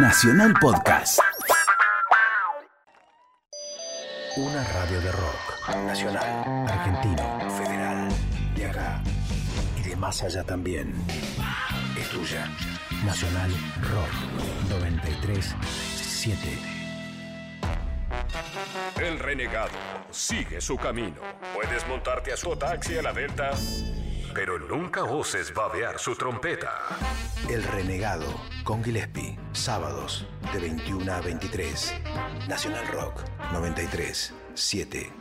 Nacional Podcast. Una radio de rock. Nacional, argentino, federal, de acá y de más allá también. Es tuya. Nacional Rock 937. El renegado sigue su camino. Puedes montarte a su taxi a la Delta, pero nunca oses babear su trompeta. El Renegado con Gillespie. Sábados de 21 a 23. Nacional Rock 93 7.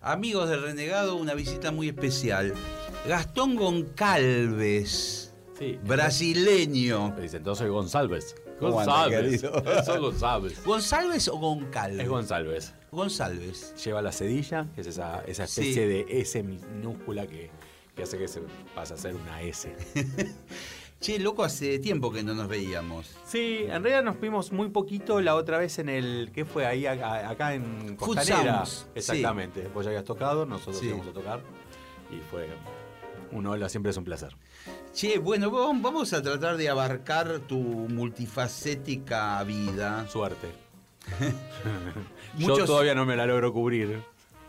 Amigos del Renegado, una visita muy especial. Gastón Goncalves, Sí. brasileño. Me dicen, entonces soy González. ¿Cómo anda, González. Soy González. ¿González o Goncalves? Es González. González. Lleva la cedilla, que es esa, esa especie Sí. de S minúscula que, que hace que se pase a ser una S. Che, loco, hace tiempo que no nos veíamos. Sí, en realidad nos vimos muy poquito la otra vez en el. ¿Qué fue? Ahí acá en Food Costanera. Sounds, Exactamente. Vos ya habías tocado, nosotros Sí. íbamos a tocar. Y fue un hola, siempre es un placer. Che, bueno, vam- vamos a tratar de abarcar tu multifacética vida. Suerte. Muchos- Yo todavía no me la logro cubrir.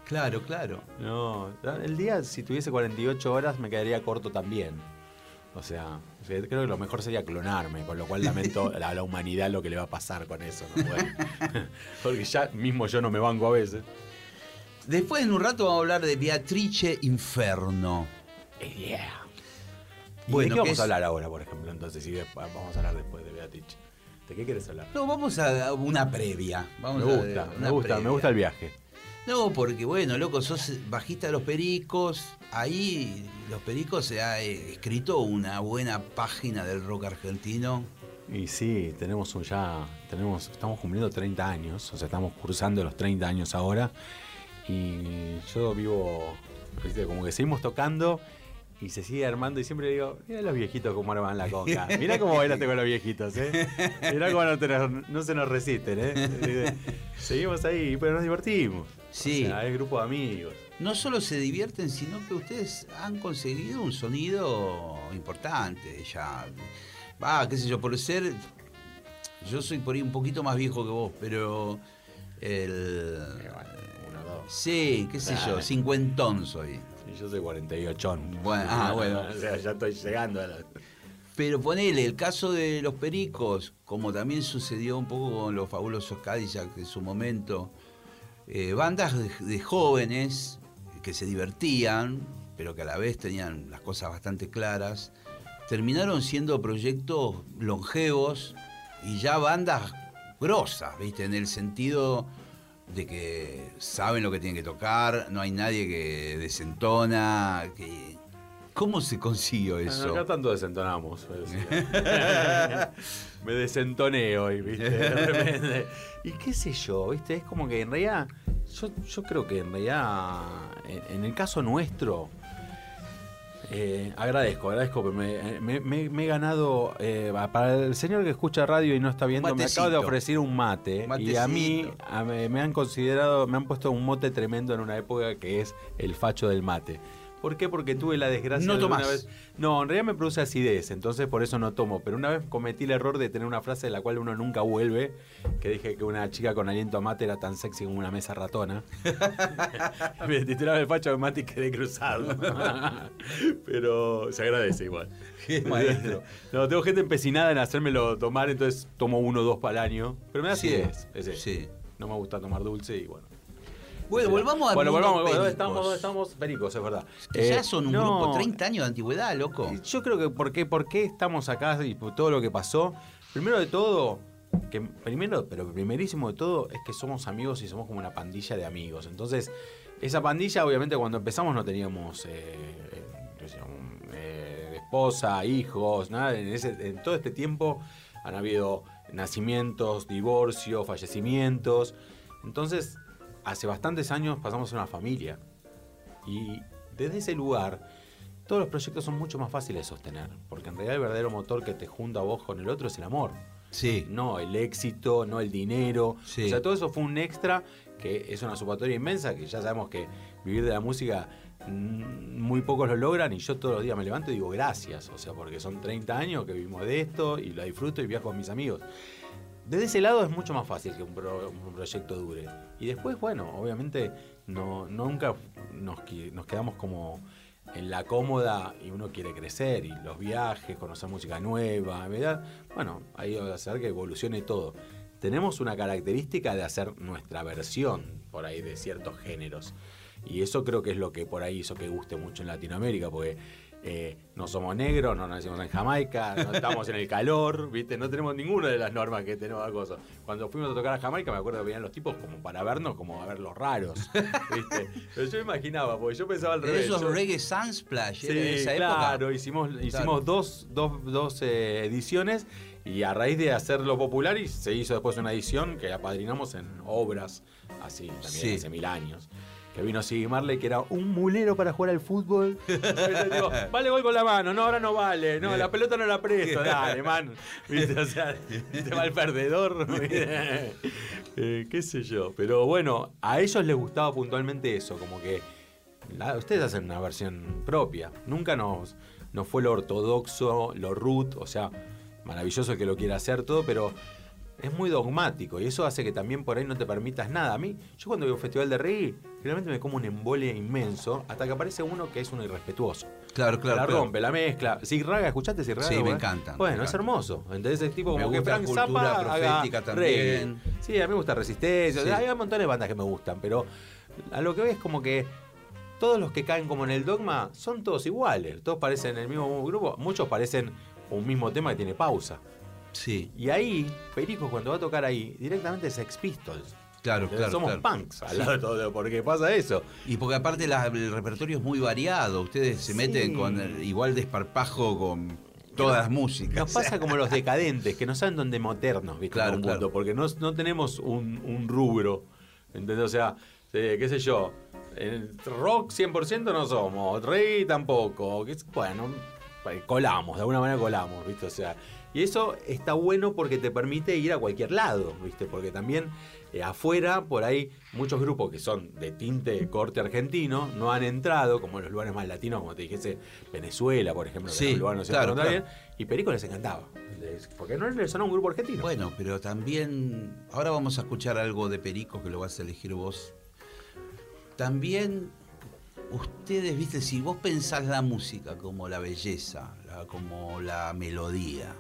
Claro, claro. No, el día, si tuviese 48 horas, me quedaría corto también. O sea, creo que lo mejor sería clonarme, con lo cual lamento a la humanidad lo que le va a pasar con eso. ¿no? Bueno, porque ya mismo yo no me banco a veces. Después en un rato vamos a hablar de Beatrice Inferno. Yeah. ¿Y Bueno, ¿De qué vamos es- a hablar ahora, por ejemplo? Entonces, si vamos a hablar después de Beatriz. ¿De qué quieres hablar? No, vamos a una previa. Vamos me a- gusta, una me gusta, previa. me gusta el viaje. No, porque bueno, loco, sos bajista de los Pericos. Ahí los Pericos se ha eh, escrito una buena página del rock argentino. Y sí, tenemos un ya, tenemos, estamos cumpliendo 30 años, o sea, estamos cursando los 30 años ahora. Y yo vivo, como que seguimos tocando y se sigue armando y siempre digo, mira los viejitos cómo arman la conga. Mira cómo bailaste con los viejitos, ¿eh? Mira cómo no, te no se nos resisten, ¿eh? Seguimos ahí, pero nos divertimos. Sí. O sea, es grupo de amigos. No solo se divierten, sino que ustedes han conseguido un sonido importante ya. Va, qué sé yo, por ser. Yo soy por ahí un poquito más viejo que vos, pero. El. Uno, dos. Sí, qué sé yo, cincuentón soy. Y yo soy 48. Bueno, ah, bueno. o sea, ya estoy llegando a la... Pero ponele, el caso de los pericos, como también sucedió un poco con los fabulosos Cadillac en su momento, eh, bandas de, de jóvenes que se divertían, pero que a la vez tenían las cosas bastante claras, terminaron siendo proyectos longevos y ya bandas grosas, ¿viste? En el sentido de que saben lo que tienen que tocar, no hay nadie que desentona, que... ¿Cómo se consiguió eso? Acá tanto desentonamos. Me desentoné hoy, ¿viste? De repente. Y qué sé yo, ¿viste? Es como que en realidad, yo, yo creo que en realidad, en, en el caso nuestro, eh, agradezco, agradezco que me, me- me- me he ganado, eh, para el señor que escucha radio y no está viendo, me acabo de ofrecer un mate. Y a mí a- me han considerado, me han puesto un mote tremendo en una época que es el facho del mate. ¿Por qué? Porque tuve la desgracia No de una tomás. vez. No, en realidad me produce acidez, entonces por eso no tomo. Pero una vez cometí el error de tener una frase de la cual uno nunca vuelve, que dije que una chica con aliento a mate era tan sexy como una mesa ratona. me titulaba el facho de mate y quedé cruzado. Pero se agradece igual. Maestro. No, tengo gente empecinada en hacérmelo tomar, entonces tomo uno o dos para el año. Pero me da Sí, acidez. ese. sí. No me gusta tomar dulce y bueno. Bueno, volvamos al Bueno, volvamos. pericos. ¿Dónde estamos? ¿Dónde estamos? Pericos, es verdad. Que ya Eh, son un no, grupo, 30 años de antigüedad, loco. Yo creo que por qué, por qué estamos acá y por todo lo que pasó. Primero de todo, que primero, pero primerísimo de todo, es que somos amigos y somos como una pandilla de amigos. Entonces, esa pandilla, obviamente, cuando empezamos no teníamos eh, eh, eh, esposa, hijos, nada. En, ese, en todo este tiempo han habido nacimientos, divorcios, fallecimientos. Entonces, hace bastantes años pasamos a una familia. Y desde ese lugar, todos los proyectos son mucho más fáciles de sostener. Porque en realidad el verdadero motor que te junta a vos con el otro es el amor. Sí. No el éxito, no el dinero. Sí. O sea, todo eso fue un extra que es una sumatoria inmensa, que ya sabemos que vivir de la música mm, muy pocos lo logran y yo todos los días me levanto y digo gracias, o sea, porque son 30 años que vivimos de esto y lo disfruto y viajo con mis amigos. Desde ese lado es mucho más fácil que un, pro- un proyecto dure. Y después, bueno, obviamente no, nunca nos, quedamos como en la cómoda y uno quiere crecer y los viajes, conocer música nueva, ¿verdad? Bueno, va a hacer que evolucione todo. Tenemos una característica de hacer nuestra versión por ahí de ciertos géneros. Y eso creo que es lo que por ahí hizo que guste mucho en Latinoamérica, porque eh, no somos negros, no nacimos en Jamaica, no estamos en el calor, ¿viste? No tenemos ninguna de las normas que tenemos a cosas. Cuando fuimos a tocar a Jamaica, me acuerdo que venían los tipos como para vernos, como a ver los raros, ¿viste? Pero yo imaginaba, porque yo pensaba al revés. Esos yo- reggae sunsplash Sí, de esa claro, época. hicimos, hicimos Claro. dos, dos, dos, eh, ediciones y a raíz de hacerlo popular y se hizo después una edición que apadrinamos en obras, así también Sí. hace mil años. Que vino Siggy Marley, que era un mulero para jugar al fútbol. Digo, vale gol con la mano, no, ahora no vale, no, la pelota no la presto, dale, man. ¿Viste? O sea, te va el perdedor. Eh, qué sé yo. Pero bueno, a ellos les gustaba puntualmente eso, como que la- ustedes hacen una versión propia. Nunca nos, nos fue lo ortodoxo, lo root, o sea, maravilloso que lo quiera hacer todo, pero es muy dogmático y eso hace que también por ahí no te permitas nada. A mí, yo cuando veo un festival de reggae, realmente me como un embole inmenso hasta que aparece uno que es uno irrespetuoso. Claro, claro. la claro. rompe, la mezcla. Si Raga, ¿escuchaste si Raga? Sí, me Bueno, encantan, Bueno, me es hermoso. Entonces es tipo Me como que gusta Frank cultura Zappa haga profética también. reggae. Sí, a mí me gusta Resistencia. Sí. Hay un montón de bandas que me gustan, pero a lo que veo es como que todos los que caen como en el dogma son todos iguales. Todos parecen el mismo grupo. Muchos parecen un mismo tema que tiene pausa. Sí, Y ahí, Perico cuando va a tocar ahí, directamente es Sex Pistols. claro, Entonces claro. Somos claro. punks al lado de todo, porque pasa eso. Y porque aparte la- el repertorio es muy variado. Ustedes se Sí. meten con el- igual desparpajo con todas las músicas. Nos pasa como los decadentes, que no saben dónde meternos, ¿viste? Claro, punto, porque no, no tenemos un, un rubro. ¿Entendés? O sea, eh, qué sé yo. el rock 100% no somos, reggae tampoco. que Bueno, eh, colamos, de alguna manera colamos, ¿viste? O sea, y eso está bueno porque te permite ir a cualquier lado, ¿viste? Porque también eh, afuera, por ahí, muchos grupos que son de tinte corte argentino no han entrado, como en los lugares más latinos, como te dijese, Venezuela, por ejemplo, que Sí, un lugar no se claro, claro. bien, y Perico les encantaba. Porque no les sonó un grupo argentino. Bueno, pero también. Ahora vamos a escuchar algo de Perico que lo vas a elegir vos. También. Ustedes, viste, si vos pensás la música como la belleza, la- como la melodía,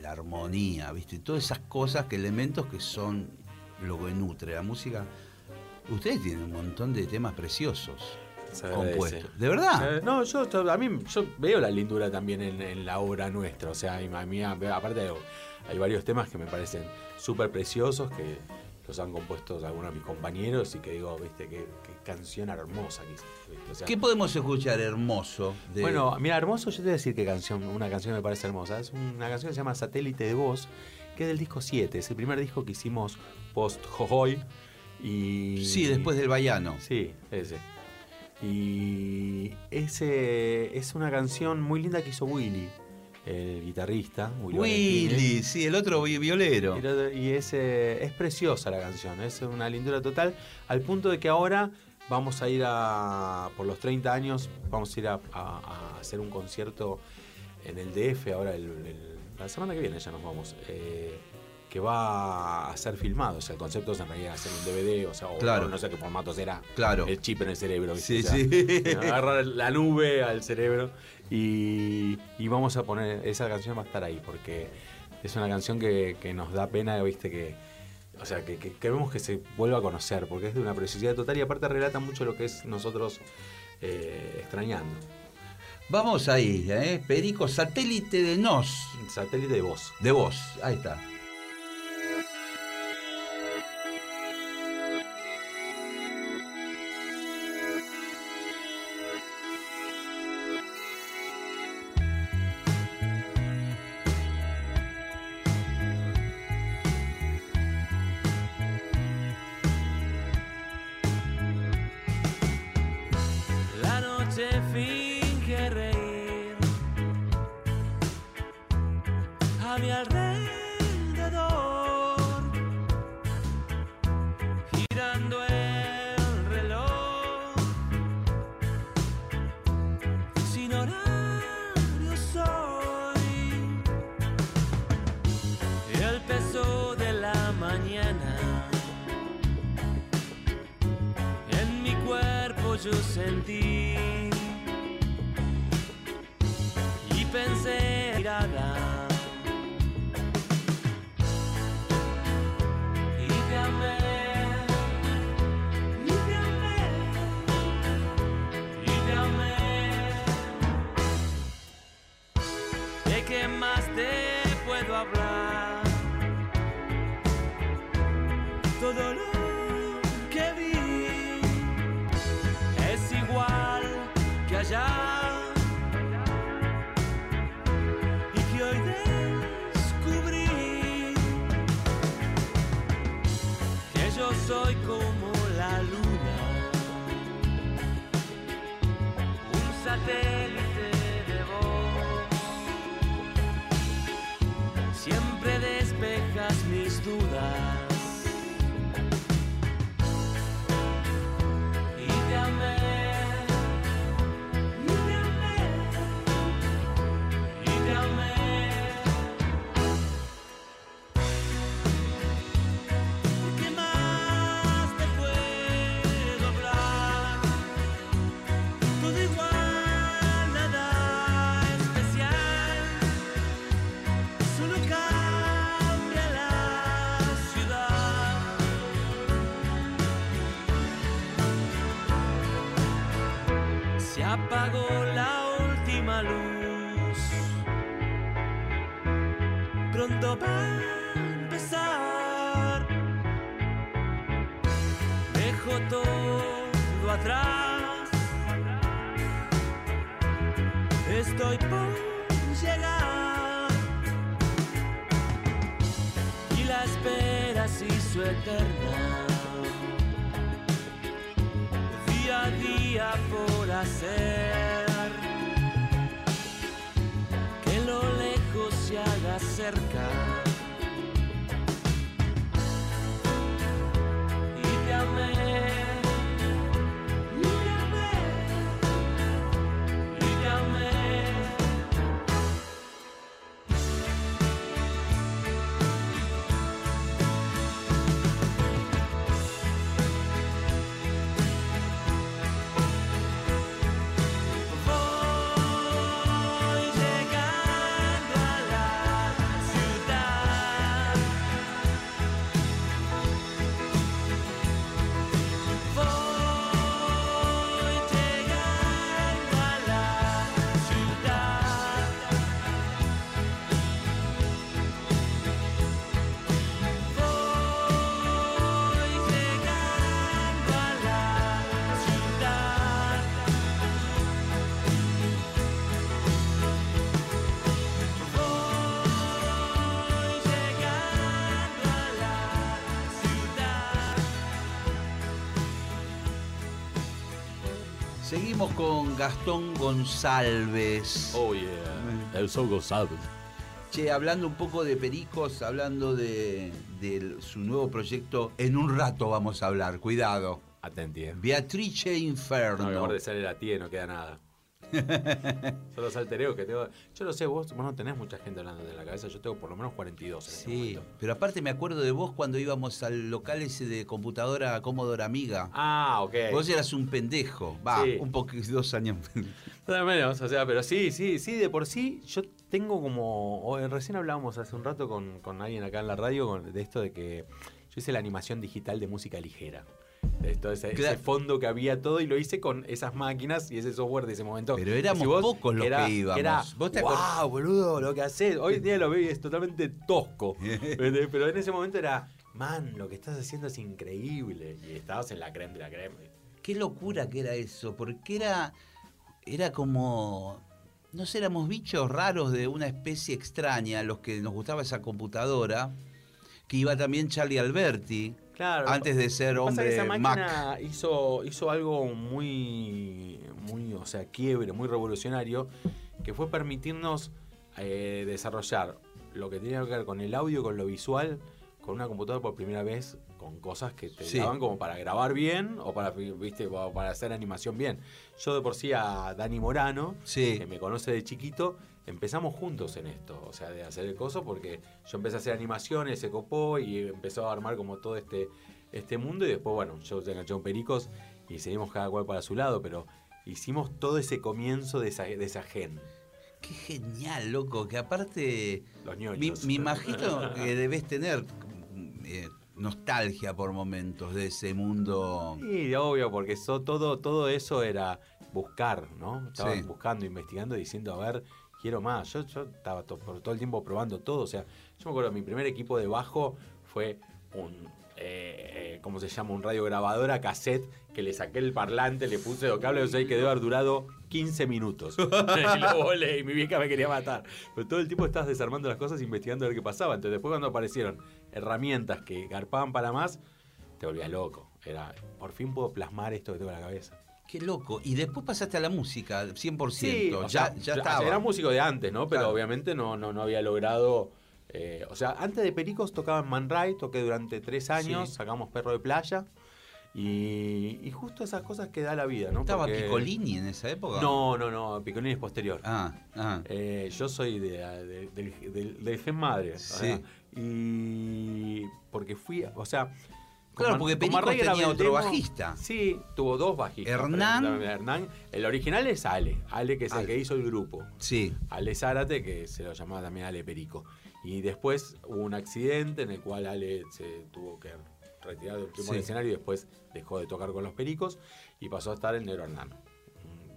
la armonía, viste, todas esas cosas, que elementos que son lo que nutre la música, ustedes tienen un montón de temas preciosos compuestos. ¿De verdad? No, yo a mí yo veo la lindura también en, en la obra nuestra. O sea, a mí, aparte hay, hay varios temas que me parecen súper preciosos que los han compuesto algunos de mis compañeros y que digo, viste, qué, canción hermosa. O sea, ¿Qué podemos escuchar hermoso? de- Bueno, mira, hermoso, yo te voy a decir qué canción, una canción me parece hermosa. Es una canción que se llama Satélite de Voz, que es del disco 7. Es el primer disco que hicimos post Jojoy. Y... sí, después del Bayano. Sí, ese. Y ese es una canción muy linda que hizo Willy, el guitarrista. Willy. Willy, sí, el otro vi- violero. Y, es, eh, es preciosa la canción, es una lindura total, al punto de que ahora vamos a ir a, por los 30 años, vamos a ir a, a- a hacer un concierto en el DF, ahora el- el- la semana que viene ya nos vamos, eh, que va a ser filmado, o sea, el concepto es en realidad hacer un DVD, o sea, o Claro. no sé qué formato será, Claro. el chip en el cerebro. Sí, O sea, sí. agarrar la nube al cerebro y, y vamos a poner, esa canción va a estar ahí, porque es una canción que, que nos da pena, viste, que, o sea, que, que queremos que se vuelva a conocer, porque es de una preciosidad total y aparte relata mucho lo que es nosotros eh, extrañando. Vamos ahí, ¿eh? Perico, satélite de nos. Satélite de voz. De vos, ahí está. Finge reír a mi alrededor. Despejas mis dudas. Cerca. Seguimos con Gastón González. Oh, yeah. El Soul González. Che, hablando un poco de Pericos, hablando de, de su nuevo proyecto, en un rato vamos a hablar, cuidado. Atenti, eh. Beatrice No, Inferno. mejor de sale la tía y no queda nada. Son los altereos que tengo. Yo no sé, vos, vos no tenés mucha gente hablando de la cabeza. Yo tengo por lo menos 42 en este Sí, pero aparte me acuerdo de vos cuando íbamos al local ese de computadora Commodore Amiga. Ah, ok. Vos eras un pendejo, va, Sí. un poquito, dos años. Nada menos, o sea, pero sí, sí, sí, de por sí, yo tengo como. eh, recién hablábamos hace un rato con, con alguien acá en la radio con- de esto de que yo hice la animación digital de música ligera. Ese, fondo que había todo y lo hice con esas máquinas y ese software de ese momento. Pero éramos Si vos- pocos los era- que íbamos. Era, ¿Vos te wow, boludo, lo que haces. Hoy en día lo veo y es totalmente tosco. Pero en ese momento era, man, lo que estás haciendo es increíble. Y estabas en la creme de la creme. Qué locura que era eso, porque era, era como, no sé, éramos bichos raros de una especie extraña, los que nos gustaba esa computadora, que iba también Charlie Alberti, Claro. antes de ser Pasa que hombre esa Mac. hizo, hizo algo muy, muy, o sea, quiebre, muy revolucionario, que fue permitirnos eh, desarrollar lo que tenía que ver con el audio, con lo visual, con una computadora por primera vez, con cosas que te Sí. daban como para grabar bien o para, viste, o para hacer animación bien. Yo de por sí a Dani Morano, Sí. que me conoce de chiquito, empezamos juntos en esto, o sea, de hacer el coso, porque yo empecé a hacer animaciones, se copó y empezó a armar como todo este, este mundo y después, bueno, yo se enganché con Pericos y seguimos cada cual para su lado, pero hicimos todo ese comienzo de esa, de esa gen. Qué genial, loco, que aparte Los me, ñoños. me imagino que debes tener eh, nostalgia por momentos de ese mundo. Sí, obvio, porque eso, todo, todo eso era buscar, ¿no? Estaba Sí. buscando, investigando, diciendo, a ver, quiero más. Yo, yo estaba to- por todo el tiempo probando todo. O sea, yo me acuerdo, mi primer equipo de bajo fue un, eh, eh, ¿cómo se llama? Un radiograbadora cassette que le saqué el parlante, le puse los cables, o sea, y que debe haber durado 15 minutos. y lo volé y mi vieja me quería matar. Pero todo el tiempo estabas desarmando las cosas, investigando a ver qué pasaba. Entonces después cuando aparecieron herramientas que garpaban para más, te volvías loco. Era, por fin puedo plasmar esto que tengo en la cabeza. Qué loco. Y después pasaste a la música, 100%. Sí, ya, sea, ya estaba. Era músico de antes, ¿no? Pero Claro. obviamente no, no, no había logrado. eh, o sea, antes de Pericos tocaba en Man Ray, toqué durante tres años, Sí. sacamos Perro de Playa. Y, y justo esas cosas que da la vida, ¿no? ¿Estaba Porque- Piccolini en esa época? No, no, no, Piccolini es posterior. Ah, ah. Eh, yo soy de, de- del, del gen madre. Sí. Y porque fui, o sea... Claro, porque grabé tenía otro bajista. Sí, tuvo dos bajistas. Hernán. Hernán. El original es Ale. Ale, que es el que hizo el grupo. Sí. Ale Zárate, que se lo llamaba también Ale Perico. Y después hubo un accidente en el cual Ale se tuvo que retirar del primer Sí. escenario y después dejó de tocar con los Pericos y pasó a estar el Negro Hernán.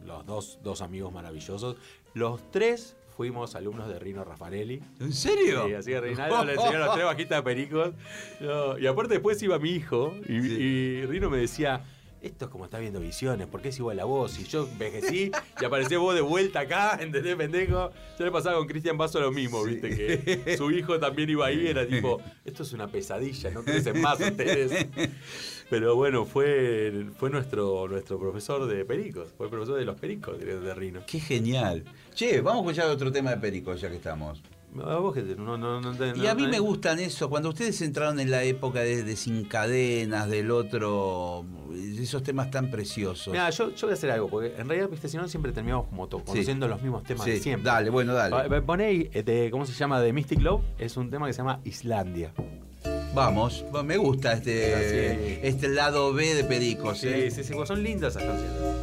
Los dos, dos amigos maravillosos. Los tres fuimos alumnos de Rino Raffarelli. ¿En serio? Sí, así que Reinaldo le enseñó los tres bajistas de Pericos. No, y aparte después iba mi hijo y, Sí. y Rino me decía, esto es como está viendo visiones, porque es igual a vos. Y yo envejecí y apareció vos de vuelta acá, ¿entendés, pendejo? Yo le pasaba con Cristian Basso lo mismo, viste, que su hijo también iba ahí, era tipo, esto es una pesadilla, no crecen más ustedes. Pero bueno, fue, fue nuestro, nuestro profesor de Pericos, fue el profesor de los Pericos de Rino. Qué genial. Che, vamos a escuchar otro tema de Pericos, ya que estamos. A vos que te- no, no, no, te- Y a mí me gustan eso, cuando ustedes entraron en la época de, de Sin Cadenas, del otro, esos temas tan preciosos. Mira, yo, yo voy a hacer algo, porque en realidad, viste, si no siempre terminamos como to- conociendo los mismos temas Sí, de siempre. Dale, bueno, dale. Poné de, ¿cómo se llama? De Mystic Love, es un tema que se llama Islandia. Vamos, va- me gusta este, este lado B de Pericos. Sí, ¿eh? sí, sí, son lindas esas canciones.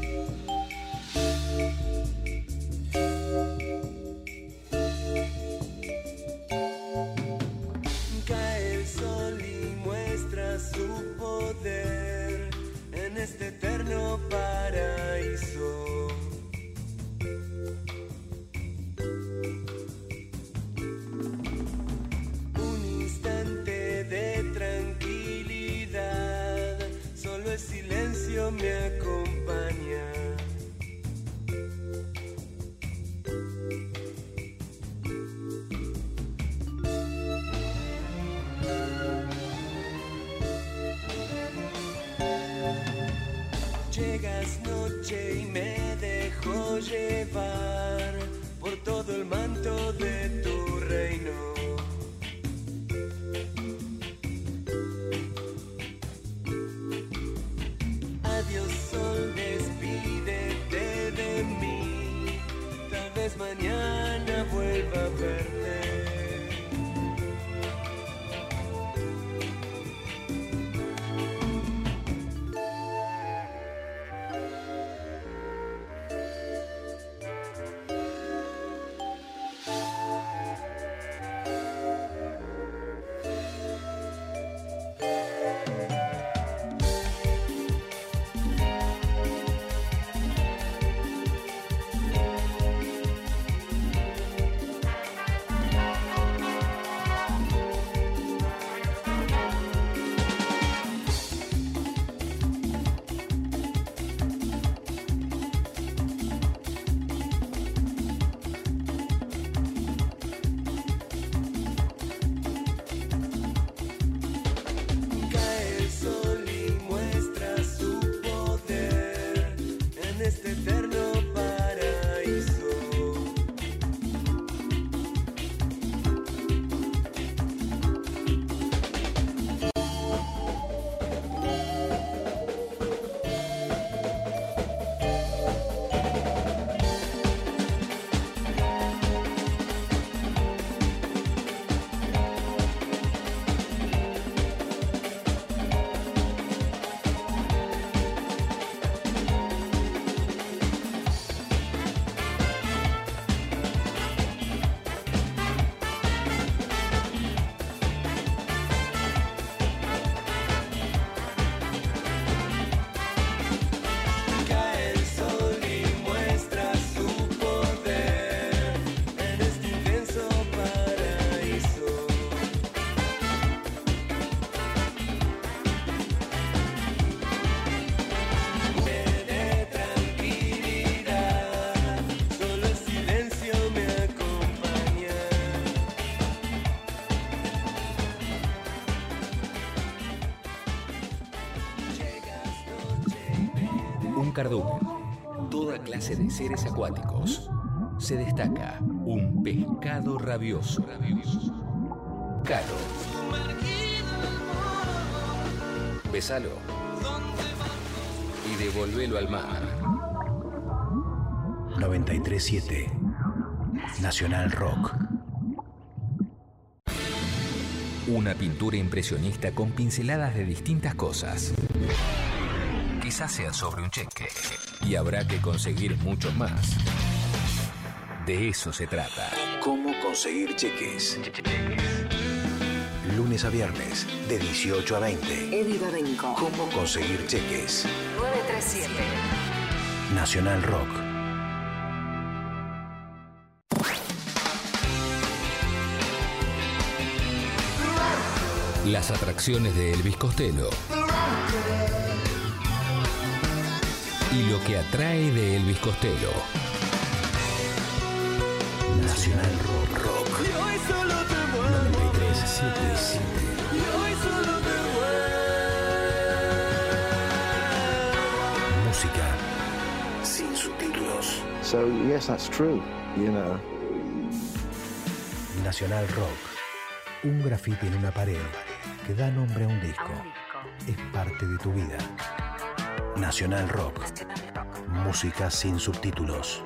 Cardumen. Toda clase de seres acuáticos. Se destaca un pescado rabioso. Calo. Besalo. Y devolvelo al mar. 937 Nacional Rock. Una pintura impresionista con pinceladas de distintas cosas. Quizás sea sobre un cheque. Y habrá que conseguir mucho más. De eso se trata. ¿Cómo conseguir cheques? Lunes a viernes, de 18 a 20. Eddie Babenco. ¿Cómo conseguir cheques? 937. Nacional Rock. Las atracciones de Elvis Costello. Y lo que atrae de Elvis Costello. Nacional Rock. Rock. 937. Música sin subtítulos. So yes, that's true. You know. Nacional Rock. Un grafiti en una pared que da nombre a un disco. Es parte de tu vida. Nacional Rock. Música sin subtítulos.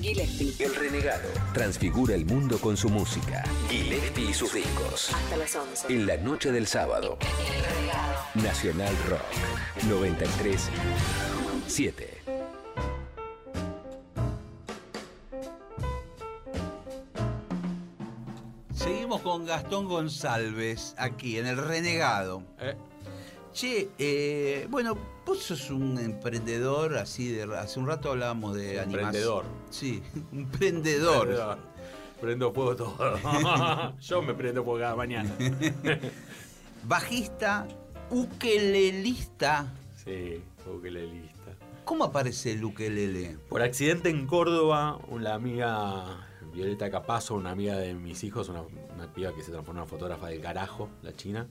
Gillespie. El renegado transfigura el mundo con su música. Gillespie y sus discos. Hasta las 11. En la noche del sábado. Nacional Rock 93 7. Seguimos con Gastón González aquí en El Renegado. Eh. Che, eh, bueno, vos sos un emprendedor, así de. Hace un rato hablábamos de animación. Emprendedor. Sí, un emprendedor. Prendo, prendo fuego todo. Yo me prendo fuego cada mañana. Bajista, ukelelista. Sí, ukelelista. ¿Cómo aparece el ukelele? Por accidente en Córdoba, una amiga, Violeta Capazo, una amiga de mis hijos, una, una piba que se transformó en fotógrafa del carajo, la china,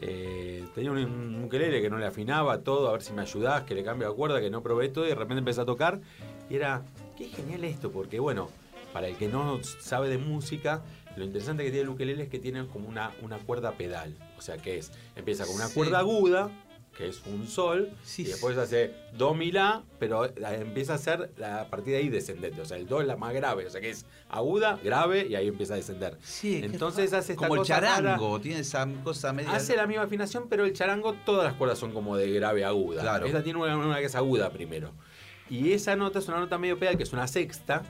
eh, tenía un, un ukelele que no le afinaba todo, a ver si me ayudás, que le cambio la cuerda, que no probé todo, y de repente empecé a tocar, y era, qué genial esto, porque bueno, para el que no sabe de música, lo interesante que tiene el ukelele es que tiene como una, una cuerda pedal, o sea que es, empieza con una Sí. cuerda aguda, que es un sol, Sí, y después hace do mi la, pero eh, empieza a ser la, a partir de ahí descendente, o sea, el do es la más grave, o sea que es aguda, grave, y ahí empieza a descender. Sí, Entonces hace esta Como el rara. charango, tiene esa cosa media. Hace la misma afinación, pero el charango, todas las cuerdas son como de grave a aguda. Claro. Esta tiene una, una que es aguda primero. Y esa nota es una nota medio pedal, que es una sexta,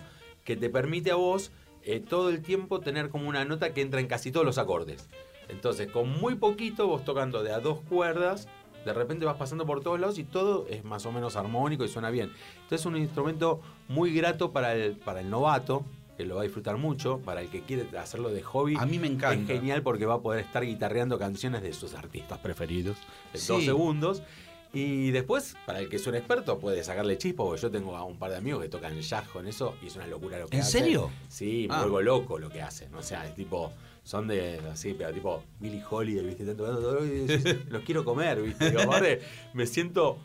que te permite a vos eh, todo el tiempo tener como una nota que entra en casi todos los acordes. Entonces, con muy poquito, vos tocando de a dos cuerdas, de repente vas pasando por todos lados y todo es más o menos armónico y suena bien. Entonces, es un instrumento muy grato para el, para el novato, que lo va a disfrutar mucho, para el que quiere hacerlo de hobby. A mí me encanta. Es genial porque va a poder estar guitarreando canciones de sus artistas preferidos en Sí. dos segundos. Y después, para el que es un experto, puede sacarle chispa, porque yo tengo a un par de amigos que tocan jazz con eso y es una locura lo que ¿En hacen. serio? Sí, me Ah. vuelvo loco lo que hacen. O sea, es tipo, son de así, pero tipo Billy Holiday, ¿viste? Decís, los quiero comer, ¿viste? Digo, me siento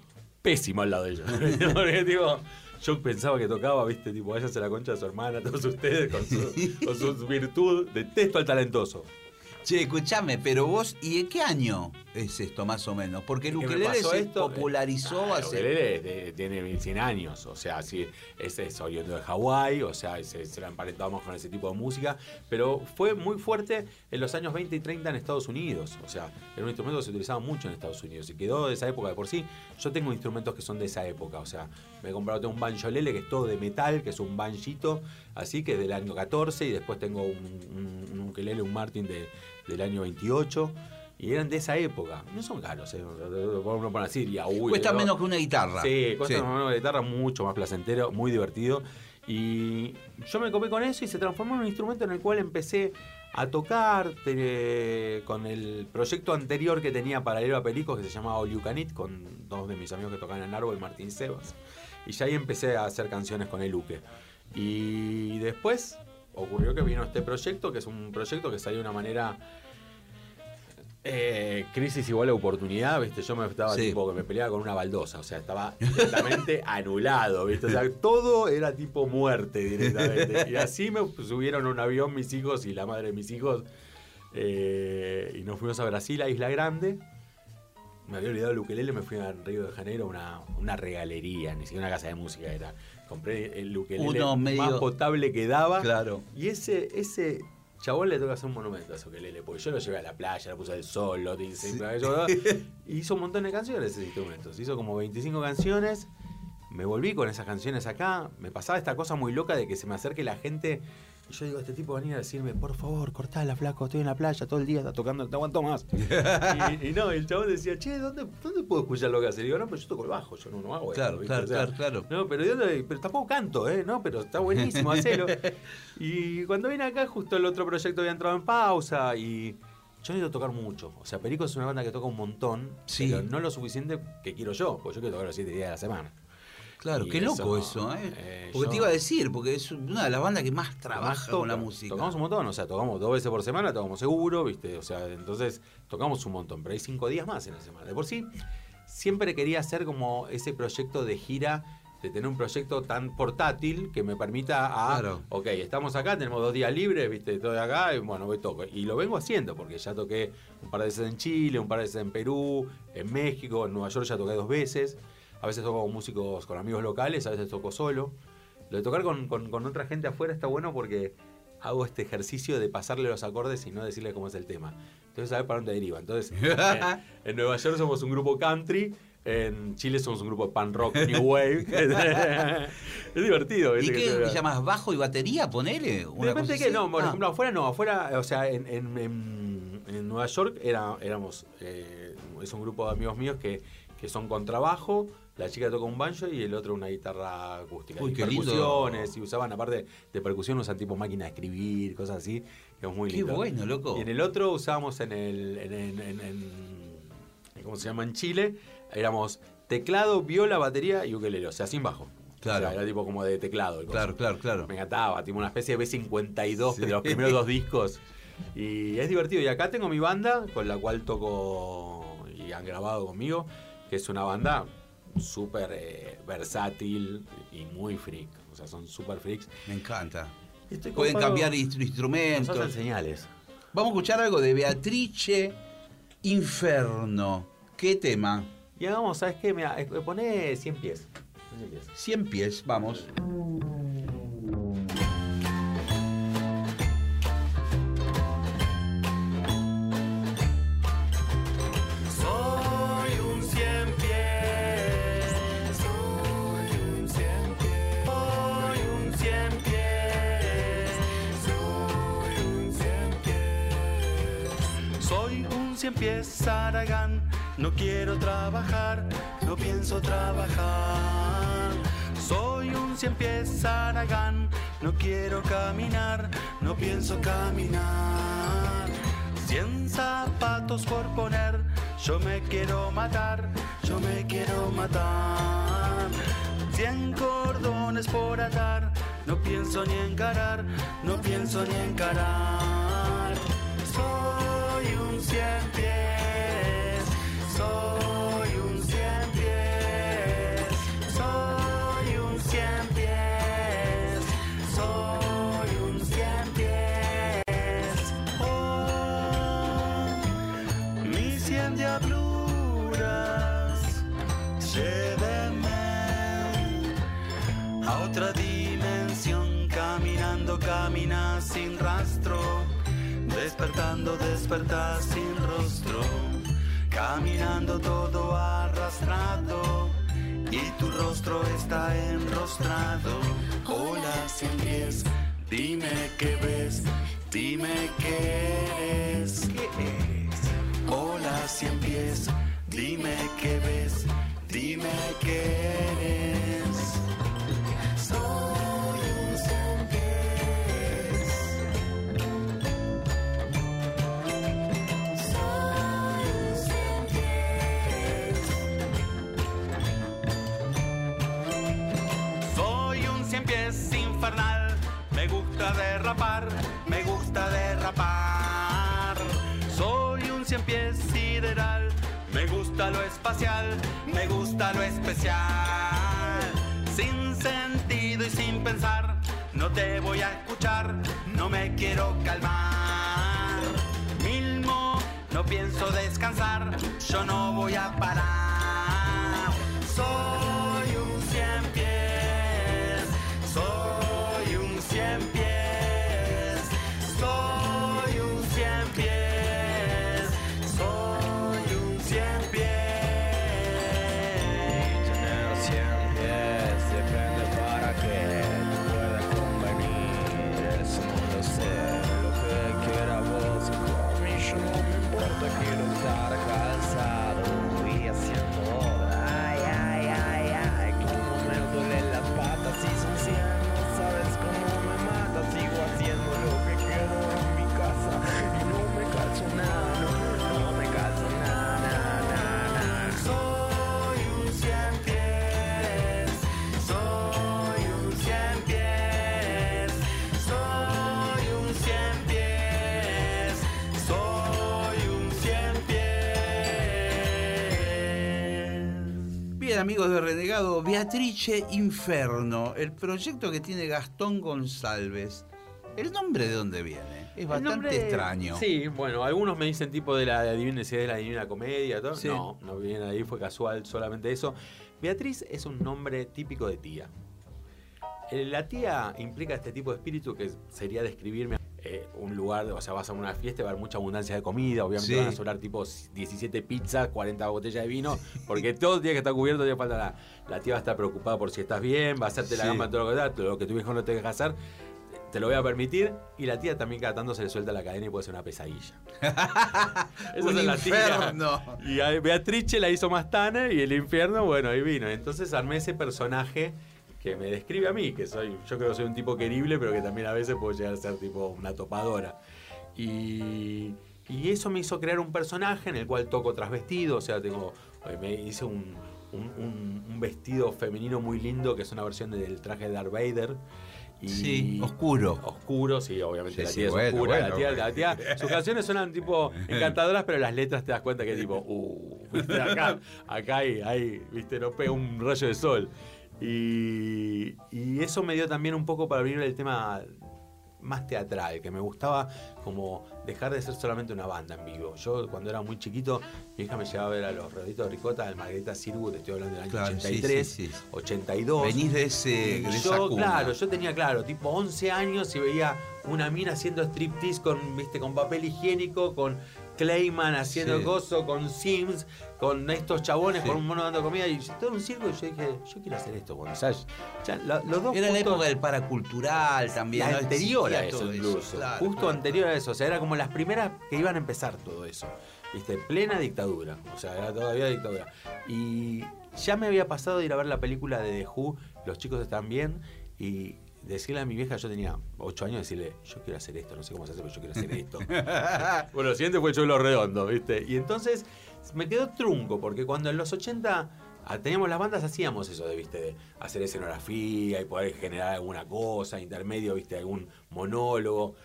pésimo al lado de ellos. Porque, tipo, yo pensaba que tocaba, ¿viste? Tipo, váyanse la concha de su hermana, todos ustedes con su, con su virtud. Detesto al talentoso. Che, escuchame, pero vos, ¿y en qué año es esto más o menos? Porque el ¿Qué me ukelele se esto? popularizó Ah, el hace... ukelele tiene 100 años, o sea, sí, es, es oriundo de Hawái, o sea, se, se lo emparentamos con ese tipo de música, pero fue muy fuerte en los años 20 y 30 en Estados Unidos, o sea, era un instrumento que se utilizaba mucho en Estados Unidos y quedó de esa época de por sí. Yo tengo instrumentos que son de esa época, o sea, me he comprado tengo un banjolele que es todo de metal, que es un banjito, así que es del año 14, y después tengo un, un, un ukelele, un Martin de- del año 28. Y eran de esa época. No son caros, ¿eh? A poner así, y Cuesta ¿no? menos que una guitarra. Sí, cuesta Sí. menos que guitarra, mucho más placentero, muy divertido. Y yo me copé con eso y se transformó en un instrumento en el cual empecé a tocar con el proyecto anterior que tenía paralelo a Pericos que se llamaba All You Can Eat, con dos de mis amigos que tocan en árbol, Martín Sebas. Y ya ahí empecé a hacer canciones con el Uke. Y después ocurrió que vino este proyecto, que es un proyecto que salió de una manera Eh, crisis igual a oportunidad, ¿viste? Yo me estaba Sí. tipo que me peleaba con una baldosa, o sea, estaba directamente anulado, ¿viste? O sea, todo era tipo muerte directamente. Y así me subieron a un avión mis hijos y la madre de mis hijos. eh, y nos fuimos a Brasil, a Isla Grande. Me había olvidado el ukelele, me fui a Río de Janeiro, una, una regalería, ni siquiera una casa de música era. Compré el ukelele Uno medio- más potable que daba. Claro. Y ese, ese chabón le toca hacer un monumento a ese ukelele, porque yo lo llevé a la playa, lo puse al sol, lo dice, y hizo un montón de canciones ese instrumentos. Hizo como 25 canciones. Me volví con esas canciones acá. Me pasaba esta cosa muy loca de que se me acerque la gente. Y yo digo, este tipo va a venir a decirme, por favor, cortala, flaco, estoy en la playa todo el día, está tocando, no te aguanto más. y, y no, el chabón decía, che, ¿dónde, ¿dónde puedo escuchar lo que hace? Y digo, no, pero yo toco el bajo, yo no, no hago Claro, claro, O sea, claro, claro. No, pero, yo, pero tampoco canto, ¿eh? No, pero está buenísimo, hacelo. y cuando vine acá, justo el otro proyecto había entrado en pausa y yo necesito tocar mucho. O sea, Perico es una banda que toca un montón, Sí. pero no lo suficiente que quiero yo, porque yo quiero tocar los siete días de la semana. Claro, Y qué loco eso, ¿eh? eh, porque yo- te iba a decir, porque es una de las bandas que más trabaja con la música. Tocamos un montón, o sea, tocamos dos veces por semana, tocamos seguro, ¿viste? O sea, entonces tocamos un montón, pero hay cinco días más en la semana. De por sí, siempre quería hacer como ese proyecto de gira, de tener un proyecto tan portátil que me permita a, Claro. ok, estamos acá, tenemos dos días libres, ¿viste? Estoy acá, y bueno, voy toco. Y lo vengo haciendo, porque ya toqué un par de veces en Chile, un par de veces en Perú, en México, en Nueva York ya toqué dos veces. A veces toco con músicos, con amigos locales, a veces toco solo. Lo de tocar con, con- con otra gente afuera está bueno porque hago este ejercicio de pasarle los acordes y no decirle cómo es el tema. Entonces, sabes para dónde deriva. Entonces, en, en Nueva York somos un grupo country, en Chile somos un grupo de pan rock, new wave. es divertido. ¿Y qué Que- llamas? ¿Bajo y batería? Ponele. Una de repente que no, por Ah. ejemplo, afuera no, afuera, o sea, en, en- en- en Nueva York era, éramos, eh, es un grupo de amigos míos que, que son contrabajo, la chica toca un banjo y el otro una guitarra acústica. Uy, y qué lindo. percusiones, y usaban, aparte de percusión, usan tipo máquina de escribir, cosas así, que es muy Qué lindo. bueno, loco. Y en el otro usábamos en el, en, en- en- en- ¿cómo se llama? En Chile, éramos teclado, viola, batería y ukelele, o sea, sin bajo. Claro. O sea, era tipo como de teclado. el. Claro, claro, claro. Me encantaba, tipo una especie de B52 Sí. de los primeros dos discos. Y es divertido. Y acá tengo mi banda, con la cual toco y han grabado conmigo, que es una banda súper eh, versátil y muy freak. O sea, son súper freaks. Me encanta. Y estoy Pueden cambiar instru- Nos instrumentos. hacen señales. Vamos a escuchar algo de Beatrice Inferno. ¿Qué tema? Y hagamos, ¿sabes qué? Mira, eh, poné 100 pies. 100 pies. 100 pies, vamos. Pies. No quiero trabajar, no pienso trabajar. Soy un cien pies Aragán. No quiero caminar, no pienso caminar. Cien zapatos por poner, yo me quiero matar, yo me quiero matar. Cien cordones por atar, no pienso ni encarar, no pienso ni encarar. Cien despertando, despertar sin rostro, caminando todo arrastrado. Y tu rostro está enrostrado. Hola, pies, dime qué ves, dime qué eres. ¿Qué eres? Hola, cien pies, dime qué ves, dime qué amigos de Renegado, Beatrice Inferno, el proyecto que tiene Gastón González. ¿El nombre de dónde viene? Es bastante nombre- extraño. Sí, bueno, algunos me dicen tipo de la Divina si es de la Divina Comedia, todo. Sí. No, no viene ahí, fue casual, solamente eso. Beatriz es un nombre típico de tía. Eh, La tía implica este tipo de espíritu que sería describirme eh, un lugar, o sea, vas a una fiesta y va a haber mucha abundancia de comida, obviamente Sí. van a sobrar tipo 17 pizzas, 40 botellas de vino, porque todo tiene que estar cubierto, tiene falta la, la tía va a estar preocupada por si estás bien, va a hacerte la gamba todo lo que da, lo que tu hijo no te deja hacer, te lo voy a permitir, y la tía también cada tanto se le suelta la cadena y puede ser una pesadilla. Esa es la tía. Y a Beatrice la hizo más tana y el infierno, bueno, ahí vino. Entonces armé ese personaje que me describe a mí, que soy, yo creo que soy un tipo querible, pero que también a veces puedo llegar a ser tipo una topadora. Y, y eso me hizo crear un personaje en el cual toco trasvestido, o sea, tengo, eh, me hice un, un- un- un vestido femenino muy lindo, que es una versión del traje de Darth Vader. Y, Sí, oscuro. Oscuro, sí, obviamente Sí, la sí, tía es bueno, oscura, la tía, bueno. la tía- sus canciones suenan tipo encantadoras, pero las letras te das cuenta que tipo, uh, viste, acá, acá hay, hay, viste, no pega un rayo de sol. Y, y eso me dio también un poco para abrir el tema más teatral, que me gustaba como dejar de ser solamente una banda en vivo. Yo cuando era muy chiquito, mi hija me llevaba a ver a los Roditos de Ricota, al Margarita Sirwood, estoy hablando del año Claro, sí, 83, sí, sí. 82. Venís de, ese, de esa yo, cuna. claro, yo tenía claro, tipo 11 años y veía una mina haciendo striptease con, viste, con papel higiénico, con Clayman haciendo Sí. gozo, con Sims, con estos chabones, Sí. con un mono dando comida y todo un circo y yo dije, yo quiero hacer esto. Ya, lo- los dos Era la época del paracultural también. la ¿no? anterior a eso todo incluso. claro, justo claro. anterior a eso. O sea, era como las primeras que iban a empezar todo eso. ¿Viste? Plena dictadura. O sea, era todavía dictadura. Y ya me había pasado de ir a ver la película de The Who, Los chicos están bien, y decirle a mi vieja, yo tenía 8 años, decirle, yo quiero hacer esto, no sé cómo se hace, pero yo quiero hacer esto. bueno, lo siguiente fue el Chuelo Redondo, ¿viste? Y entonces me quedó trunco, porque cuando en los 80 ah, teníamos las bandas, hacíamos eso de, ¿viste? De hacer escenografía y poder generar alguna cosa, intermedio, ¿viste? Algún monólogo.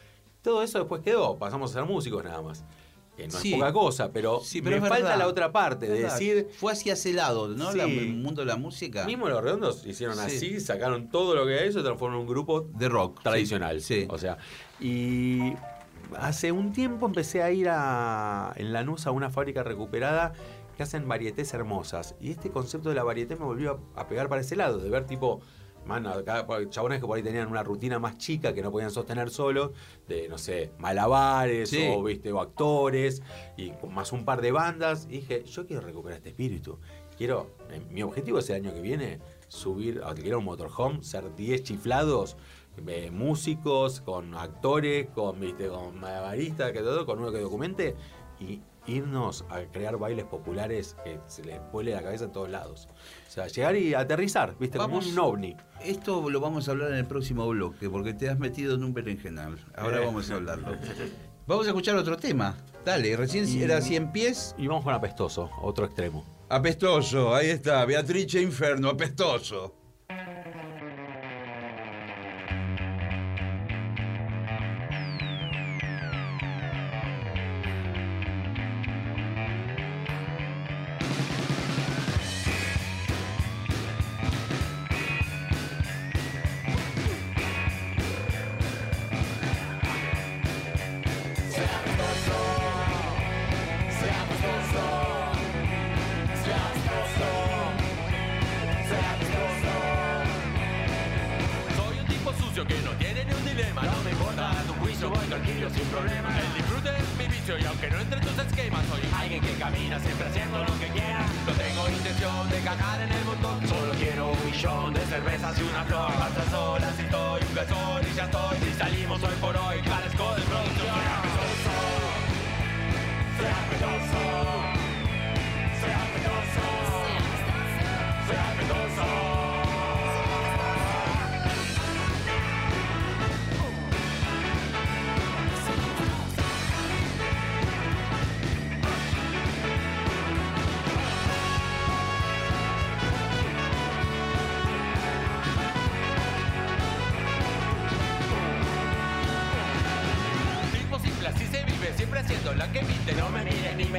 Todo eso después quedó, pasamos a ser músicos nada más. Que no Sí. es poca cosa, pero, Sí, pero me falta la otra parte, de decir, Fue hacia ese lado, ¿no? Sí. La- el mundo de la música. mismo los redondos hicieron Sí. así, sacaron todo lo que hay, se transformó en un grupo de rock. tradicional. Sí. O sea, y hace un tiempo empecé a ir a, en Lanús a una fábrica recuperada que hacen varietés hermosas. Y este concepto de la varieté me volvió a, a pegar para ese lado, de ver tipo, mano, acá, chabones que por ahí tenían una rutina más chica que no podían sostener solos, de, no sé, malabares Sí. o, viste, o actores, y más un par de bandas. Y dije, yo quiero recuperar este espíritu. Quiero, eh, mi objetivo es el año que viene, subir, alquilar un motorhome, ser 10 chiflados, eh, músicos, con actores, con, viste, con malabaristas, que todo, con uno que documente, y irnos a crear bailes populares que se les vuele la cabeza en todos lados. O sea, llegar y aterrizar, viste, Vamos. como un ovni. Esto lo vamos a hablar en el próximo bloque, porque te has metido en un berenjenal. Ahora Eh. vamos a hablarlo. Vamos a escuchar otro tema. Dale, recién Y- era 100 pies. Y vamos con apestoso, otro extremo. Apestoso, ahí está, Beatrice Inferno, apestoso.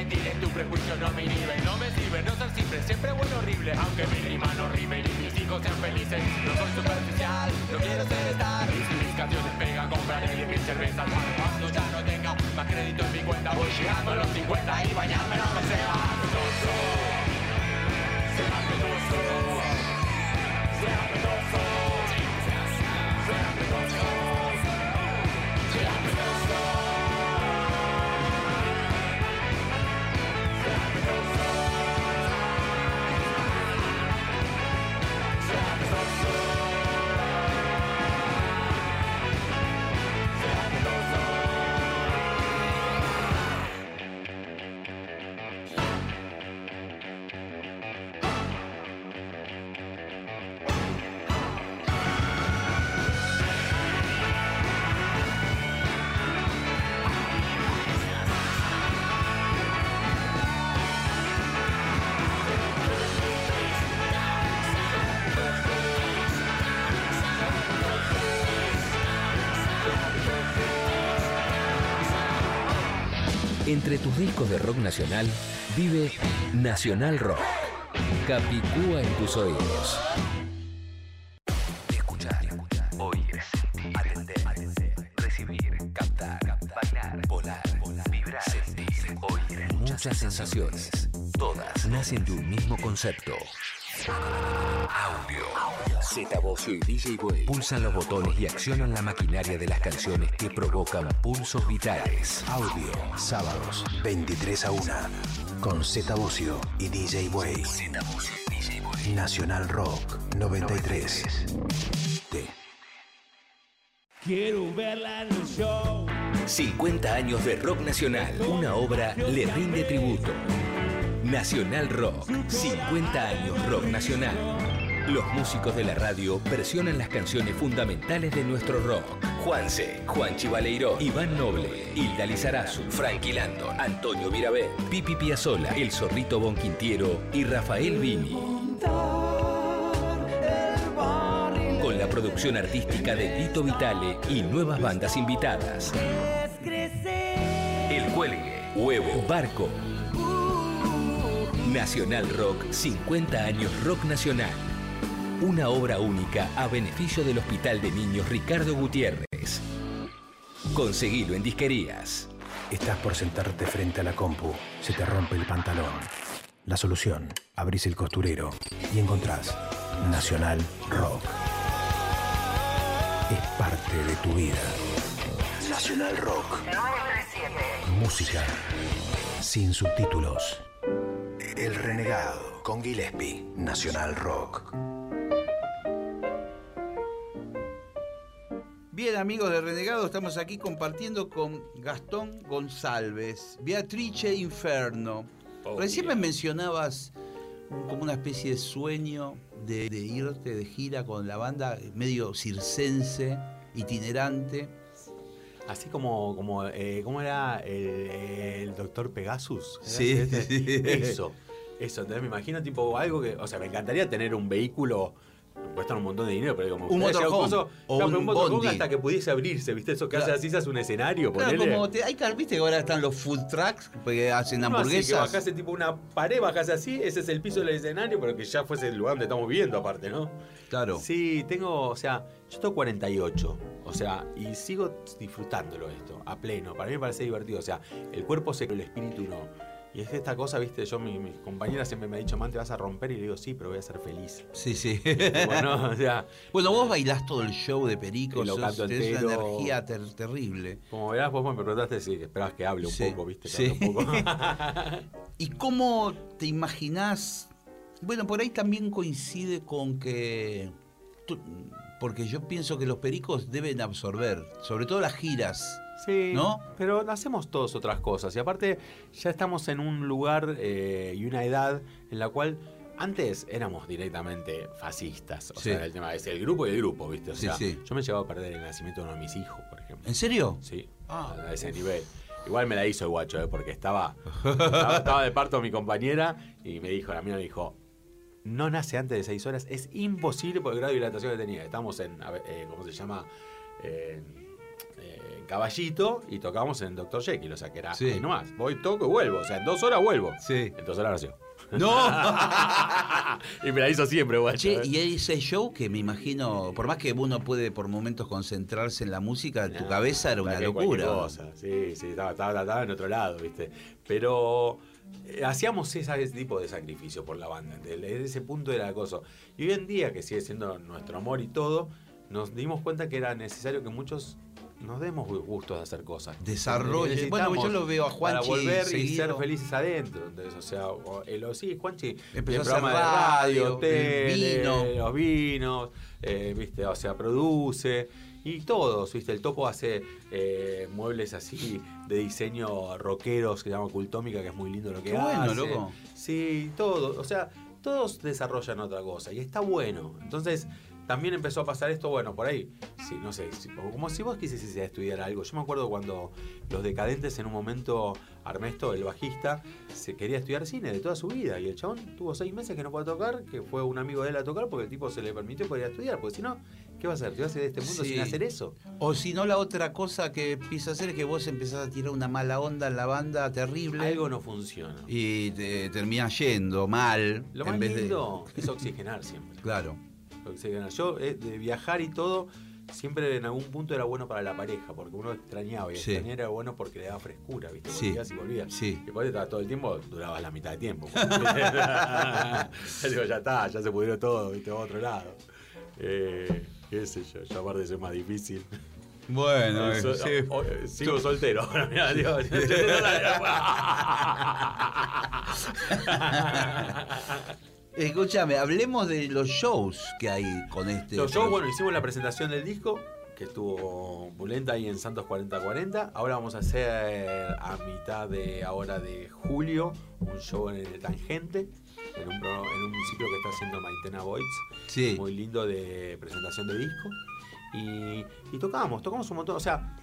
Tires, tu prejuicio no me inhibe. No me sirve no ser simple, siempre bueno horrible. Aunque mi rima no rime y mis hijos sean felices. No soy superficial, no quiero ser star. Y si mis canciones pegan, compraré diez mil cervezas. Para cuando ya no tenga más crédito en mi cuenta, voy llegando a los 50 y bañarme Entre tus discos de rock nacional vive Nacional Rock. Capicúa en tus oídos. Escuchar, oír, atender, recibir, captar, bailar, volar, vibrar, sentir, oír. Muchas sensaciones. Todas nacen de un mismo concepto. Audio. Z Bocio y DJ Way pulsan los botones y accionan la maquinaria de las canciones que provocan pulsos vitales. Audio, sábados, 23 a 1. Con Z Bocio y DJ Way. Nacional Rock 93. T. Quiero verla en el show. 50 años de rock nacional. Una obra le rinde tributo. Nacional Rock. 50 años rock nacional. Los músicos de la radio versionan las canciones fundamentales de nuestro rock. Juanse, Juan Chivaleiro, Iván Noble, Hilda Lizarazu, Frankie Landon, Antonio Mirabet, Pipi Piazzola, El Zorrito Bonquintiero y Rafael Vini. Con la producción artística de Tito Vitale y nuevas bandas invitadas. El Cuelgue, Huevo, Barco. Nacional Rock, 50 años rock nacional. Una obra única a beneficio del Hospital de Niños Ricardo Gutiérrez. Conseguilo en disquerías. Estás por sentarte frente a la compu, se te rompe el pantalón. La solución, abrís el costurero y encontrás Nacional Rock. Es parte de tu vida. Nacional Rock. Música sin subtítulos. El Renegado con Gillespie. Nacional Rock. Amigos de Renegado, estamos aquí compartiendo con Gastón González, Beatrice Inferno. Oh, Recién me mencionabas como una especie de sueño de, de irte de gira con la banda medio circense, itinerante. Así como, como eh, ¿cómo era el, el doctor Pegasus? ¿Era Sí, sí. Eso, eso. Entonces me imagino tipo algo que, o sea, me encantaría tener un vehículo, cuesta un montón de dinero, pero como Un motorhome, o claro, un un motorhome bondi. hasta que pudiese abrirse, ¿viste? Eso que hace Claro. así, se hace un escenario, Claro, ponele. como te, hay que, viste que ahora están los food trucks que hacen así, que hamburguesas. bajase tipo una pared, bajase así, ese es el piso del escenario, pero que ya fuese el lugar donde estamos viviendo aparte, ¿no? Claro. Sí, tengo, o sea, yo tengo 48, o sea, y sigo disfrutándolo esto, a pleno. Para mí me parece divertido, o sea, el cuerpo se, el espíritu no. Y es esta cosa, viste, yo, mi, mi compañera siempre me ha dicho, man, te vas a romper, y le digo, sí, pero voy a ser feliz. Sí, sí. Bueno, o sea, Bueno, vos bailás todo el show de Pericos, Y lo sos- tenés una energía ter- terrible. como verás, vos me preguntaste si esperabas que hable un Sí, poco, viste, que sí. un poco. ¿Y cómo te imaginás? Bueno, por ahí también coincide con que. tú- porque yo pienso que los pericos deben absorber, sobre todo las giras. Sí, ¿No? pero hacemos todos otras cosas. Y aparte, ya estamos en un lugar eh, y una edad en la cual antes éramos directamente fascistas. O Sí. sea, el tema es el grupo y el grupo, ¿viste? O sea, sí. yo me he llegado a perder el nacimiento de uno de mis hijos, por ejemplo. ¿En serio? Sí, Ah. a ese nivel. Igual me la hizo el guacho, ¿eh? porque estaba, estaba, estaba de parto mi compañera y me dijo, la mía me dijo, no nace antes de seis horas, es imposible por el grado de dilatación que tenía. Estamos en, eh, ¿cómo se llama? Eh, Caballito y tocamos en Dr. Jekyll, o sea que era Sí. ahí nomás. Voy, toco y vuelvo, o sea, en dos horas vuelvo. Sí. En dos horas nació. ¡No! y me la hizo siempre, guacho. Che, y ese show que me imagino, por más que uno puede por momentos concentrarse en la música, tu No, cabeza era una locura. cosa. Sí, sí, estaba, estaba- estaba en otro lado, ¿viste? Pero eh, hacíamos ese tipo de sacrificio por la banda, desde ese punto era la cosa. Y hoy en día, que sigue siendo nuestro amor y todo, nos dimos cuenta que era necesario que muchos nos demos gu- gustos de hacer cosas. Desarrolle. Bueno, yo lo veo a Para Juanchi volver y ser felices adentro. Entonces, o sea, el, sí, Juanchi, Empezó el a hacer programa de radio, radio, el tele, vino. los vinos, eh, viste, o sea, produce. Y todos, viste, el topo hace eh, muebles así de diseño rockeros que se llama Cultómica, que es muy lindo lo que Qué hace. bueno, loco. Sí, todo, o sea, todos desarrollan otra cosa y está bueno. Entonces, también empezó a pasar esto, bueno, por ahí, sí, no sé, como si vos quisieses estudiar algo. Yo me acuerdo cuando los decadentes en un momento, Armesto, el bajista, se quería estudiar cine de toda su vida y el chabón tuvo seis meses que no puede tocar, que fue un amigo de él a tocar porque el tipo se le permitió poder estudiar, porque si no, ¿qué va a hacer? ¿Te vas a ir de este mundo Sí. sin hacer eso? O si no, la otra cosa que empieza a hacer es que vos empezás a tirar una mala onda en la banda terrible. Algo no funciona. Y te terminas yendo mal. Lo en más vez de- lindo es oxigenar siempre. Claro. Yo, eh, de viajar y todo, siempre en algún punto era bueno para la pareja, porque uno extrañaba y Sí. extrañar era bueno porque le daba frescura, ¿viste? Sí. Volvías y volvías. Sí. Y eso todo el tiempo durabas la mitad de tiempo. Yo digo, ya está, ya se pudrió todo, ¿viste? A otro lado. Eh, qué sé yo, yo aparte soy más difícil. Bueno, So- sí. sigo soltero. Mirá, Escúchame, hablemos de los shows que hay con este. Los shows, bueno, hicimos la presentación del disco, que estuvo pulenta ahí en Santos 4040. Ahora vamos a hacer a mitad de ahora de julio un show en el Tangente, en un, en un ciclo que está haciendo Maitena Boys. Sí. Muy lindo de presentación de disco. Y, y tocamos, tocamos un montón. O sea,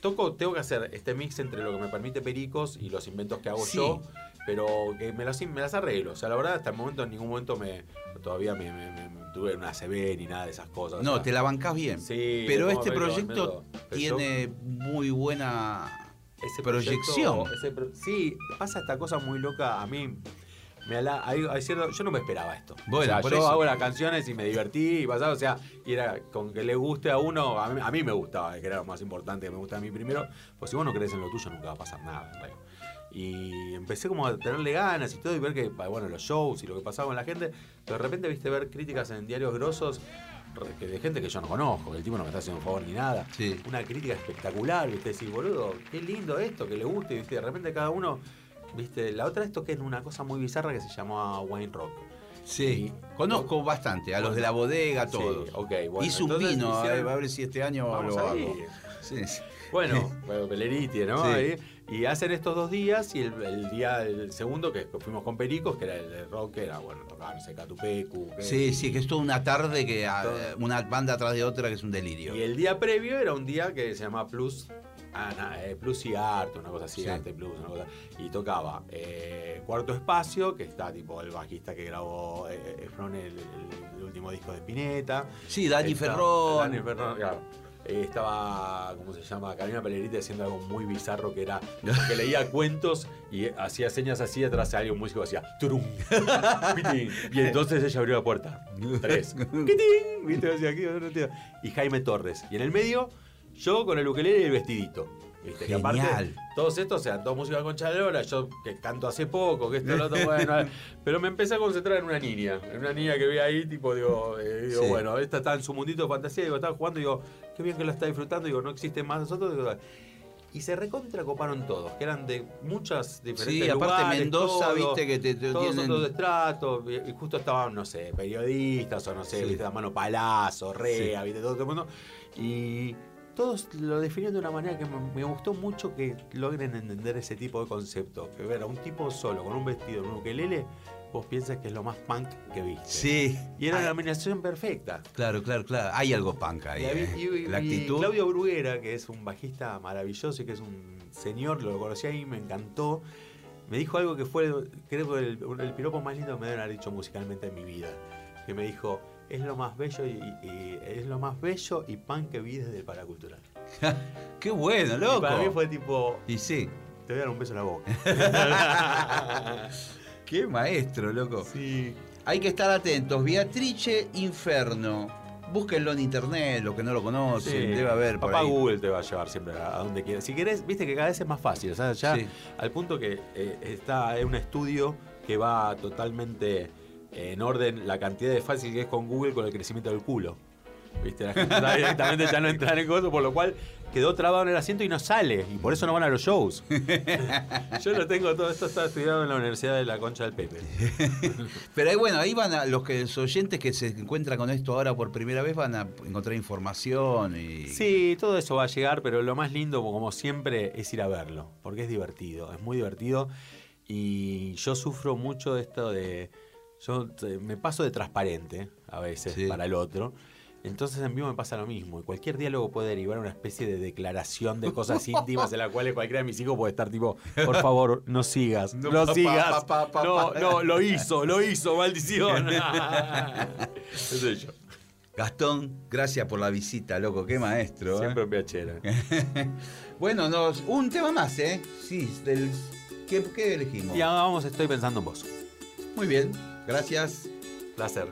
toco, tengo que hacer este mix entre lo que me permite Pericos y los inventos que hago Sí. yo. Pero que me las, me las arreglo. O sea, la verdad, hasta el momento en ningún momento me todavía me, me- me- me tuve una CB ni nada de esas cosas. o No, sea, te la bancás bien. Sí, Pero este proyecto tiene muy buena ese proyección. proyecto- ese pro- sí, pasa esta cosa muy loca. A mí me ala- hay- hay cierto- yo no me esperaba esto. Bueno, o sea, por yo eso. hago las canciones y me divertí y pasaba, o sea, y era con que le guste a uno, a mí, a mí me gustaba, que era lo más importante, que me gusta a mí primero. Pues si vos no crees en lo tuyo, nunca va a pasar nada. Y empecé como a tenerle ganas y todo, y ver que, bueno, los shows y lo que pasaba con la gente, pero de repente, viste, ver críticas en diarios grosos de gente que yo no conozco, que el tipo no me está haciendo un favor ni nada. Sí. Una crítica espectacular, viste, decir, boludo, qué lindo esto, que le guste, viste, de repente cada uno, viste, la otra esto que es una cosa muy bizarra que se llamaba Wine Rock. Sí, conozco bastante, a los de la bodega, Sí, todos. ok, bueno, Hice un entonces vino, hicieron- a ver si este año Vamos lo ahí. hago. Sí, sí. Bueno, bueno, Peleriti, ¿no? Sí. Ahí. Y hacen estos dos días y el, el día, el segundo que fuimos con Pericos, que era el de rock, que era, bueno, tocaba, no sé, Catupecu. que- Sí, sí, que es toda una tarde que ah, una banda atrás de otra que es un delirio. Y el día previo era un día que se llama Plus, ah, na- eh, Plus y Arte, una cosa así, Sí. Arte Plus, una cosa. Y tocaba eh, Cuarto Espacio, que está tipo el bajista que grabó eh, eh, Efron el, el- último disco de Spinetta. Sí, Dani Está- Ferrón. Dani Ferrón, claro. Eh, estaba, ¿cómo se llama? Carolina Peleriti haciendo algo muy bizarro que era que leía cuentos y hacía señas así atrás de alguien, un músico hacía turum, y entonces ella abrió la puerta. Tres. ¿Viste? Y Jaime Torres. Y en el medio, yo con el ukelele y el vestidito. ¿viste? Que aparte, todos estos, o sea, todos músicos de Concha de la Lora, yo que canto hace poco, que esto, lo otro, bueno, pero me empecé a concentrar en una niña, en una niña que vi ahí, tipo, digo, eh, digo Sí. bueno, esta está en su mundito de fantasía, digo, estaba jugando, digo, qué bien que lo está disfrutando, digo, no existen más nosotros, digo, y se recontra coparon todos, que eran de muchas diferentes Sí, aparte lugares, Mendoza, todo, viste que te, te todos tienen... otros estratos, y justo estaban, no sé, periodistas o no sé, Sí. viste, la mano Palazzo, Rea, viste, todo, todo el mundo. Y todos lo definieron de una manera que me, gustó mucho que logren entender ese tipo de concepto. Que ver a un tipo solo con un vestido en un ukelele, vos piensas que es lo más punk que viste. Sí. Y era Ah, una combinación perfecta. Claro, claro, claro. Hay algo punk ahí. Eh. y- y- La y actitud. Claudio Bruguera, que es un bajista maravilloso y que es un señor, lo conocí ahí, me encantó. Me dijo algo que fue, creo que el, el piropo más lindo que me deben haber dicho musicalmente en mi vida. Que me dijo, es lo más bello y, y- es lo más bello y pan que vi desde el paracultural. Qué bueno, Y loco. para mí fue tipo, Y sí. te voy a dar un beso en la boca. Qué maestro, loco. sí. Hay que estar atentos. Beatrice Inferno. Búsquenlo en internet, los que no lo conocen. Sí. Debe haber por Papá ahí. Google te va a llevar siempre a, donde quieras. Si querés, viste que cada vez es más fácil. O sea, ya Sí. al punto que eh, está en un estudio que va totalmente en orden la cantidad de fácil que es con Google con el crecimiento del culo. ¿Viste? La gente sabe directamente ya no entrar en cosas, por lo cual quedó trabado en el asiento y no sale. Y por eso no van a los shows. Yo lo tengo todo esto, está estudiado en la Universidad de la Concha del Pepe. Pero ahí, bueno, ahí van a, los, que, los oyentes que se encuentran con esto ahora por primera vez van a encontrar información y. Sí, todo eso va a llegar, pero lo más lindo, como siempre, es ir a verlo, porque es divertido, es muy divertido. Y yo sufro mucho de esto de. Yo me paso de transparente a veces Sí. para el otro. Entonces en vivo me pasa lo mismo. Y cualquier diálogo puede derivar a una especie de declaración de cosas íntimas en la cual cualquiera de mis hijos puede estar tipo, por favor, no sigas, no, No, papá, sigas. papá, papá. No, no, lo hizo, lo hizo, maldición. Ese soy yo. Gastón, gracias por la visita, loco. Qué maestro. ¿eh? Siempre en piachera. Bueno, nos, un tema más, ¿eh? Sí, del. ¿Qué, qué elegimos? Y ahora vamos, estoy pensando en vos. Muy bien, gracias. Placer.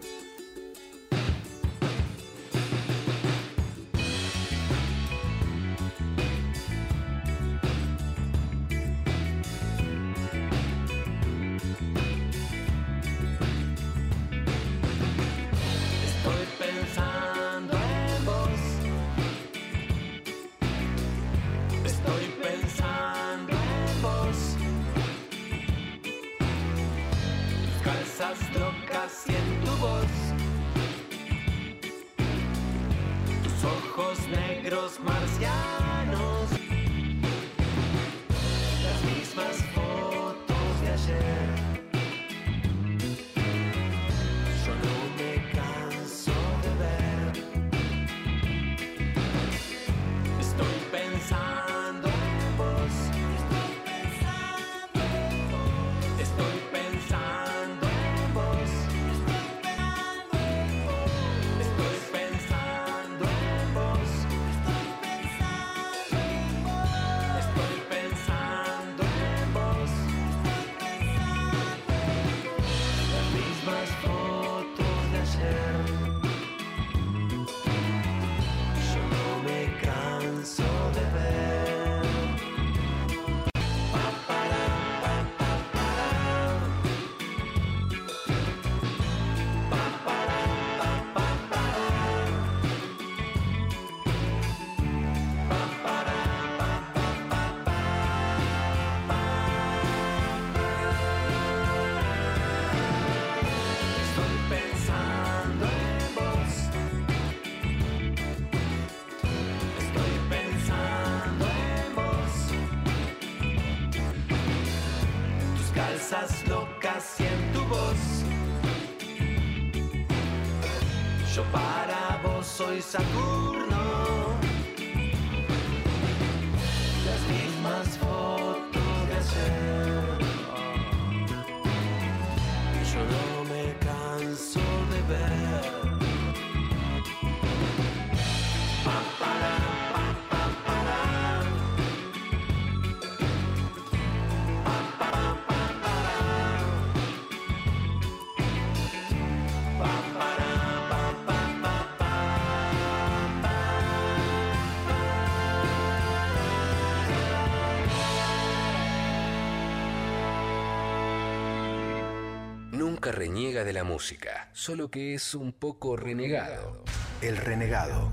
Vos reniega de la música, solo que es un poco renegado. El renegado.